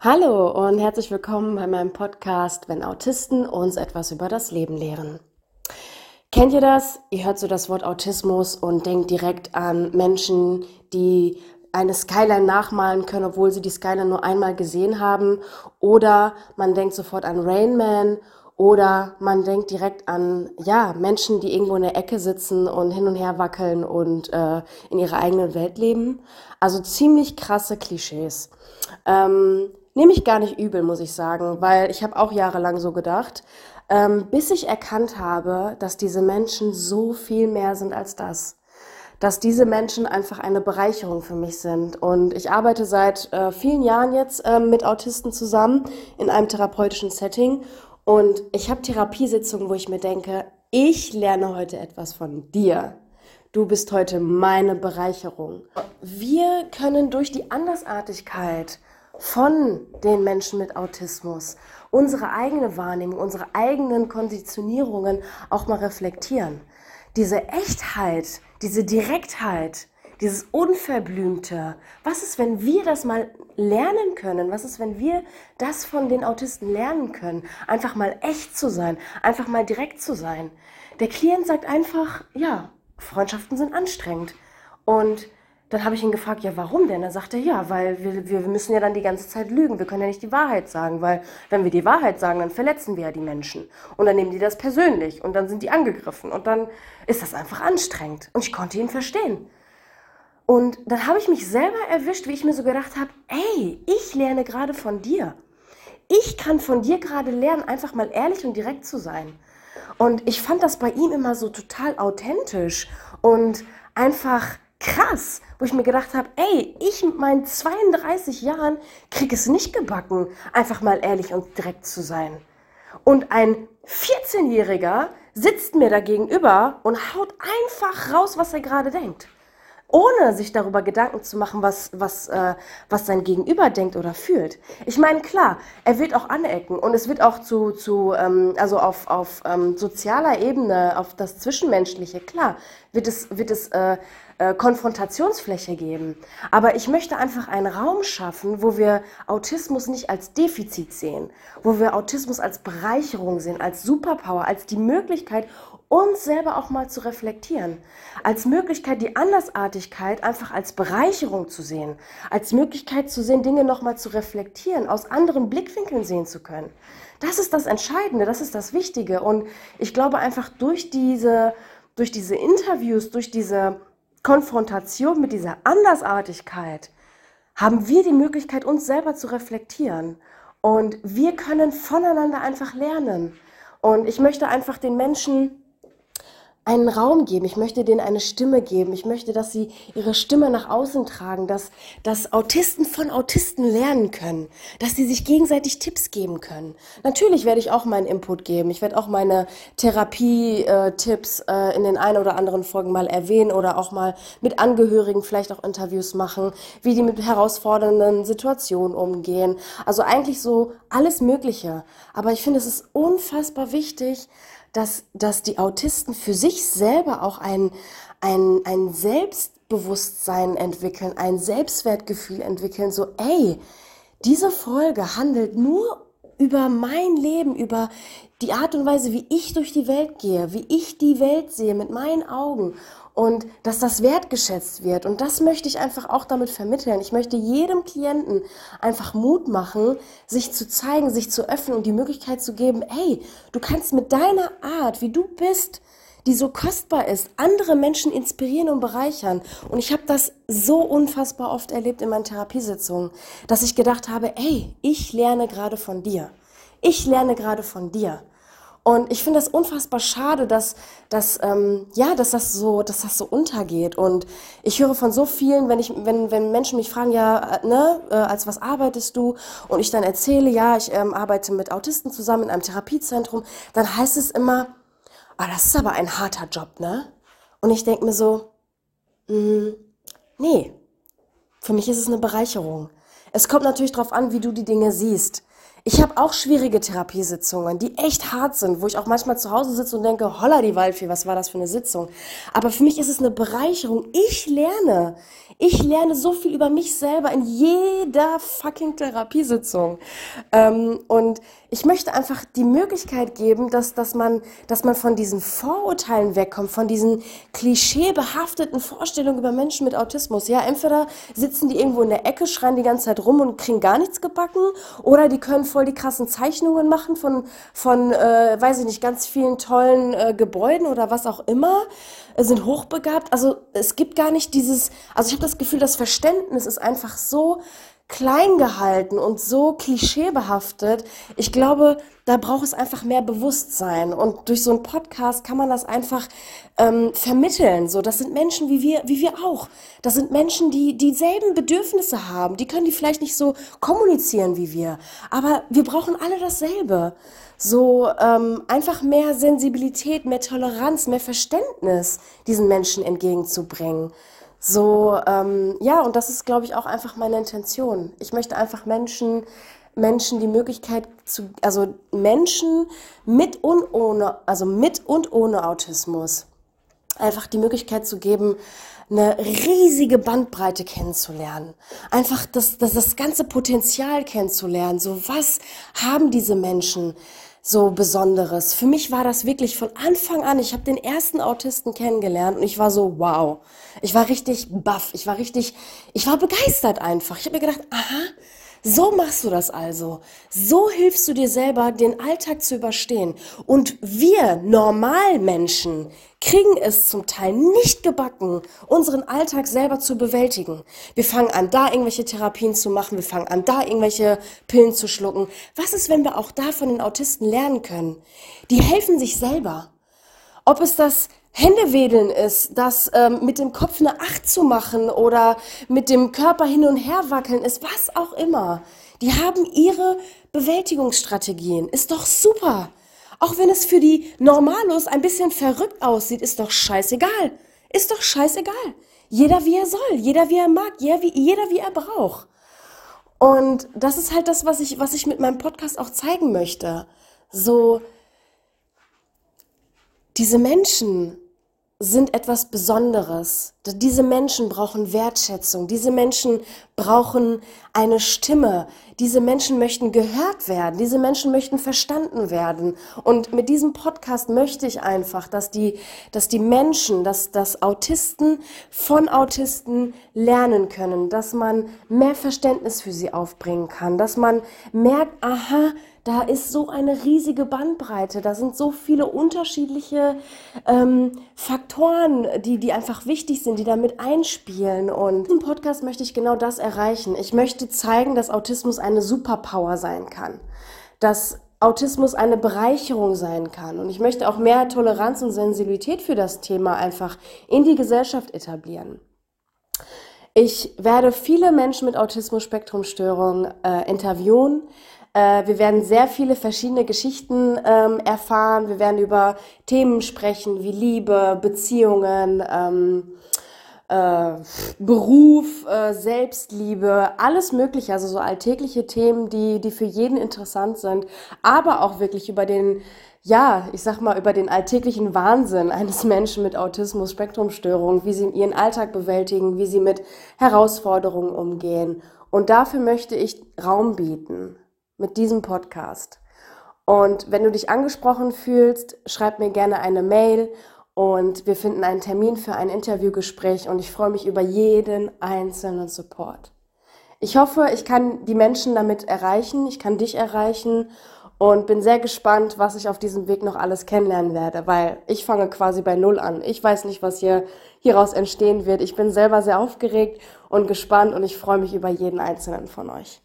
Hallo und herzlich willkommen bei meinem Podcast, wenn Autisten uns etwas über das Leben lehren. Kennt ihr das? Ihr hört so das Wort Autismus und denkt direkt an Menschen, die eine Skyline nachmalen können, obwohl sie die Skyline nur einmal gesehen haben. Oder man denkt sofort an Rain Man. Oder man denkt direkt an, ja, Menschen, die irgendwo in der Ecke sitzen und hin und her wackeln und äh, in ihrer eigenen Welt leben. Also ziemlich krasse Klischees. Ähm, Nehme ich gar nicht übel, muss ich sagen, weil ich habe auch jahrelang so gedacht, ähm, bis ich erkannt habe, dass diese Menschen so viel mehr sind als das. Dass diese Menschen einfach eine Bereicherung für mich sind. Und ich arbeite seit äh, vielen Jahren jetzt äh, mit Autisten zusammen in einem therapeutischen Setting. Und ich habe Therapiesitzungen, wo ich mir denke, ich lerne heute etwas von dir. Du bist heute meine Bereicherung. Wir können durch die Andersartigkeit von den Menschen mit Autismus, unsere eigene Wahrnehmung, unsere eigenen Konditionierungen auch mal reflektieren. Diese Echtheit, diese Direktheit, dieses Unverblümte. Was ist, wenn wir das mal lernen können? Was ist, wenn wir das von den Autisten lernen können? Einfach mal echt zu sein, einfach mal direkt zu sein. Der Klient sagt einfach, ja, Freundschaften sind anstrengend. Und dann habe ich ihn gefragt, ja, warum denn? Er sagte, ja, weil wir, wir müssen ja dann die ganze Zeit lügen. Wir können ja nicht die Wahrheit sagen, weil wenn wir die Wahrheit sagen, dann verletzen wir ja die Menschen. Und dann nehmen die das persönlich und dann sind die angegriffen und dann ist das einfach anstrengend. Und ich konnte ihn verstehen. Und dann habe ich mich selber erwischt, wie ich mir so gedacht habe, ey, ich lerne gerade von dir. Ich kann von dir gerade lernen, einfach mal ehrlich und direkt zu sein. Und ich fand das bei ihm immer so total authentisch und einfach krass, wo ich mir gedacht habe, ey, ich mit meinen 32 Jahren krieg es nicht gebacken, einfach mal ehrlich und direkt zu sein. Und ein 14-Jähriger sitzt mir da gegenüber und haut einfach raus, was er gerade denkt ohne sich darüber Gedanken zu machen, was, was, äh, was sein Gegenüber denkt oder fühlt. Ich meine, klar, er wird auch anecken und es wird auch zu, zu ähm, also auf, auf ähm, sozialer Ebene, auf das Zwischenmenschliche, klar, wird es, wird es äh, äh, Konfrontationsfläche geben. Aber ich möchte einfach einen Raum schaffen, wo wir Autismus nicht als Defizit sehen, wo wir Autismus als Bereicherung sehen, als Superpower, als die Möglichkeit, uns selber auch mal zu reflektieren, als Möglichkeit, die Andersartigkeit einfach als Bereicherung zu sehen, als Möglichkeit zu sehen, Dinge nochmal zu reflektieren, aus anderen Blickwinkeln sehen zu können. Das ist das Entscheidende, das ist das Wichtige. Und ich glaube einfach durch diese, durch diese Interviews, durch diese Konfrontation mit dieser Andersartigkeit, haben wir die Möglichkeit, uns selber zu reflektieren. Und wir können voneinander einfach lernen. Und ich möchte einfach den Menschen einen Raum geben, ich möchte denen eine Stimme geben, ich möchte, dass sie ihre Stimme nach außen tragen, dass, dass Autisten von Autisten lernen können, dass sie sich gegenseitig Tipps geben können. Natürlich werde ich auch meinen Input geben, ich werde auch meine Therapie-Tipps äh, in den ein oder anderen Folgen mal erwähnen oder auch mal mit Angehörigen vielleicht auch Interviews machen, wie die mit herausfordernden Situationen umgehen. Also eigentlich so alles Mögliche. Aber ich finde, es ist unfassbar wichtig, dass, dass die Autisten für sich selber auch ein, ein, ein Selbstbewusstsein entwickeln, ein Selbstwertgefühl entwickeln, so, ey, diese Folge handelt nur über mein Leben, über die Art und Weise, wie ich durch die Welt gehe, wie ich die Welt sehe mit meinen Augen und dass das wertgeschätzt wird. Und das möchte ich einfach auch damit vermitteln. Ich möchte jedem Klienten einfach Mut machen, sich zu zeigen, sich zu öffnen und die Möglichkeit zu geben, hey, du kannst mit deiner Art, wie du bist, die so kostbar ist, andere Menschen inspirieren und bereichern. Und ich habe das so unfassbar oft erlebt in meinen Therapiesitzungen, dass ich gedacht habe, ey, ich lerne gerade von dir. Ich lerne gerade von dir. Und ich finde das unfassbar schade, dass, dass, ähm, ja, dass, das so, dass das so untergeht. Und ich höre von so vielen, wenn, ich, wenn, wenn Menschen mich fragen, ja, äh, ne, äh, als was arbeitest du? Und ich dann erzähle, ja, ich ähm, arbeite mit Autisten zusammen in einem Therapiezentrum, dann heißt es immer, ah, das ist aber ein harter Job, ne? Und ich denke mir so, mh, mm, nee, für mich ist es eine Bereicherung. Es kommt natürlich darauf an, wie du die Dinge siehst. Ich habe auch schwierige Therapiesitzungen, die echt hart sind, wo ich auch manchmal zu Hause sitze und denke, holla die Waldfee, was war das für eine Sitzung? Aber für mich ist es eine Bereicherung. Ich lerne. Ich lerne so viel über mich selber in jeder fucking Therapiesitzung. Ähm, und ich möchte einfach die Möglichkeit geben, dass, dass, man, dass man von diesen Vorurteilen wegkommt, von diesen klischeebehafteten Vorstellungen über Menschen mit Autismus. Ja, entweder sitzen die irgendwo in der Ecke, schreien die ganze Zeit rum und kriegen gar nichts gebacken, oder die können voll die krassen Zeichnungen machen von, von äh, weiß ich nicht, ganz vielen tollen äh, Gebäuden oder was auch immer, äh, sind hochbegabt. Also es gibt gar nicht dieses, also ich habe das Gefühl, das Verständnis ist einfach so klein gehalten und so klischeebehaftet. Ich glaube, da braucht es einfach mehr Bewusstsein. Und durch so einen Podcast kann man das einfach ähm, vermitteln. So, das sind Menschen wie wir, wie wir auch. Das sind Menschen, die dieselben Bedürfnisse haben. Die können die vielleicht nicht so kommunizieren wie wir. Aber wir brauchen alle dasselbe. So ähm, einfach mehr Sensibilität, mehr Toleranz, mehr Verständnis diesen Menschen entgegenzubringen. So, ähm, ja, und das ist, glaube ich, auch einfach meine Intention. Ich möchte einfach Menschen, Menschen die Möglichkeit zu, also Menschen mit und ohne, also mit und ohne Autismus, einfach die Möglichkeit zu geben, eine riesige Bandbreite kennenzulernen. Einfach das, das, das ganze Potenzial kennenzulernen. So, was haben diese Menschen? So Besonderes. Für mich war das wirklich von Anfang an, ich habe den ersten Autisten kennengelernt und ich war so, wow. Ich war richtig baff, ich war richtig, ich war begeistert einfach. Ich habe mir gedacht, aha, so machst du das also. So hilfst du dir selber, den Alltag zu überstehen. Und wir Normalmenschen kriegen es zum Teil nicht gebacken, unseren Alltag selber zu bewältigen. Wir fangen an, da irgendwelche Therapien zu machen, wir fangen an, da irgendwelche Pillen zu schlucken. Was ist, wenn wir auch da von den Autisten lernen können? Die helfen sich selber. Ob es das Händewedeln ist, das ähm, mit dem Kopf eine Acht zu machen oder mit dem Körper hin und her wackeln ist, was auch immer. Die haben ihre Bewältigungsstrategien. Ist doch super. Auch wenn es für die Normalos ein bisschen verrückt aussieht, ist doch scheißegal. Ist doch scheißegal. Jeder wie er soll, jeder wie er mag, jeder wie, jeder wie er braucht. Und das ist halt das, was ich, was ich mit meinem Podcast auch zeigen möchte. So, diese Menschen sind etwas Besonderes. Diese Menschen brauchen Wertschätzung. Diese Menschen brauchen eine Stimme. Diese Menschen möchten gehört werden. Diese Menschen möchten verstanden werden. Und mit diesem Podcast möchte ich einfach, dass die, dass die Menschen, dass, dass Autisten von Autisten lernen können, dass man mehr Verständnis für sie aufbringen kann, dass man merkt, aha, da ist so eine riesige Bandbreite, da sind so viele unterschiedliche ähm, Faktoren, die, die einfach wichtig sind, die damit einspielen. Und im Podcast möchte ich genau das erreichen. Ich möchte zeigen, dass Autismus eine Superpower sein kann. Dass Autismus eine Bereicherung sein kann. Und ich möchte auch mehr Toleranz und Sensibilität für das Thema einfach in die Gesellschaft etablieren. Ich werde viele Menschen mit Autismus-Spektrum-Störung äh, interviewen. Äh, wir werden sehr viele verschiedene Geschichten ähm, erfahren. Wir werden über Themen sprechen wie Liebe, Beziehungen, ähm, äh, Beruf, äh, Selbstliebe, alles Mögliche, also so alltägliche Themen, die, die für jeden interessant sind, aber auch wirklich über den, ja, ich sag mal, über den alltäglichen Wahnsinn eines Menschen mit Autismus, Spektrumstörung, wie sie ihren Alltag bewältigen, wie sie mit Herausforderungen umgehen. Und dafür möchte ich Raum bieten mit diesem Podcast. Und wenn du dich angesprochen fühlst, schreib mir gerne eine Mail und wir finden einen Termin für ein Interviewgespräch und ich freue mich über jeden einzelnen Support. Ich hoffe, ich kann die Menschen damit erreichen, ich kann dich erreichen und bin sehr gespannt, was ich auf diesem Weg noch alles kennenlernen werde, weil ich fange quasi bei Null an. Ich weiß nicht, was hier hieraus entstehen wird. Ich bin selber sehr aufgeregt und gespannt und ich freue mich über jeden einzelnen von euch.